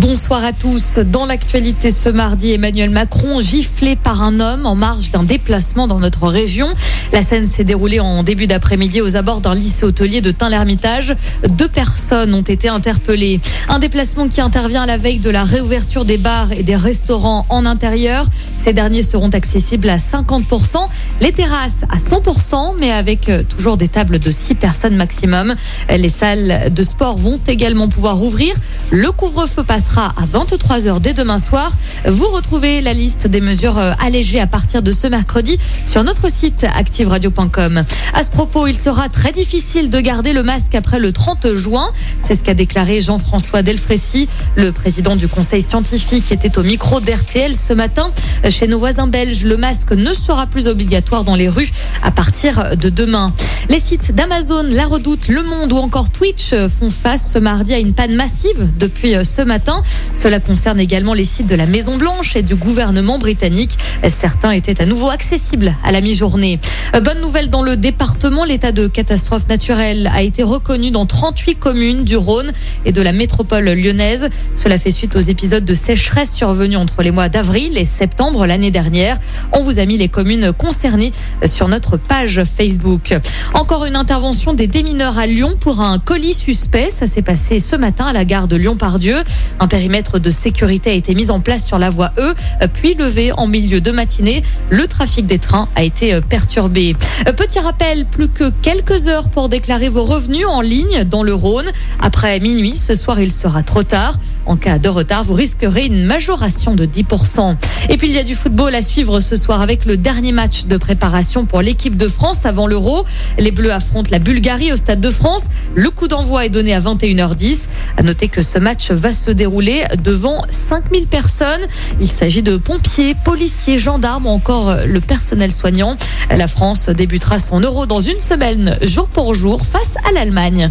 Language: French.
Bonsoir à tous. Dans l'actualité ce mardi, Emmanuel Macron giflé par un homme en marge d'un déplacement dans notre région. La scène s'est déroulée en début d'après-midi aux abords d'un lycée hôtelier de Tain-l'Hermitage. Deux personnes ont été interpellées. Un déplacement qui intervient à la veille de la réouverture des bars et des restaurants en intérieur. Ces derniers seront accessibles à 50%, les terrasses à 100%, mais avec euh, toujours des tables de 6 personnes maximum. Les salles de sport vont également pouvoir ouvrir. Le couvre-feu passera à 23h dès demain soir. Vous retrouvez la liste des mesures euh, allégées à partir de ce mercredi sur notre site activeradio.com. À ce propos, il sera très difficile de garder le masque après le 30 juin. C'est ce qu'a déclaré Jean-François Delfrécy. Le président du conseil scientifique était au micro d'RTL ce matin. Chez nos voisins belges, le masque ne sera plus obligatoire dans les rues à partir de demain. Les sites d'Amazon, La Redoute, Le Monde ou encore Twitch font face ce mardi à une panne massive depuis ce matin. Cela concerne également les sites de la Maison Blanche et du gouvernement britannique. Certains étaient à nouveau accessibles à la mi-journée. Bonne nouvelle dans le département, l'état de catastrophe naturelle a été reconnu dans 38 communes du Rhône et de la métropole lyonnaise. Cela fait suite aux épisodes de sécheresse survenus entre les mois d'avril et septembre l'année dernière. On vous a mis les communes concernées sur notre page Facebook. Encore une intervention des démineurs à Lyon pour un colis suspect. Ça s'est passé ce matin à la gare de Lyon-Pardieu. Un périmètre de sécurité a été mis en place sur la voie E, puis levé en milieu de matinée. Le trafic des trains a été perturbé. Petit rappel, plus que quelques heures pour déclarer vos revenus en ligne dans le Rhône. Après minuit, ce soir, il sera trop tard. En cas de retard, vous risquerez une majoration de 10%. Et puis il y a du football à suivre ce soir avec le dernier match de préparation pour l'équipe de France avant l'Euro. Les Bleus affrontent la Bulgarie au Stade de France. Le coup d'envoi est donné à 21h10. À noter que ce match va se dérouler devant 5000 personnes. Il s'agit de pompiers, policiers, gendarmes ou encore le personnel soignant. La France débutera son Euro dans une semaine, jour pour jour, face à l'Allemagne.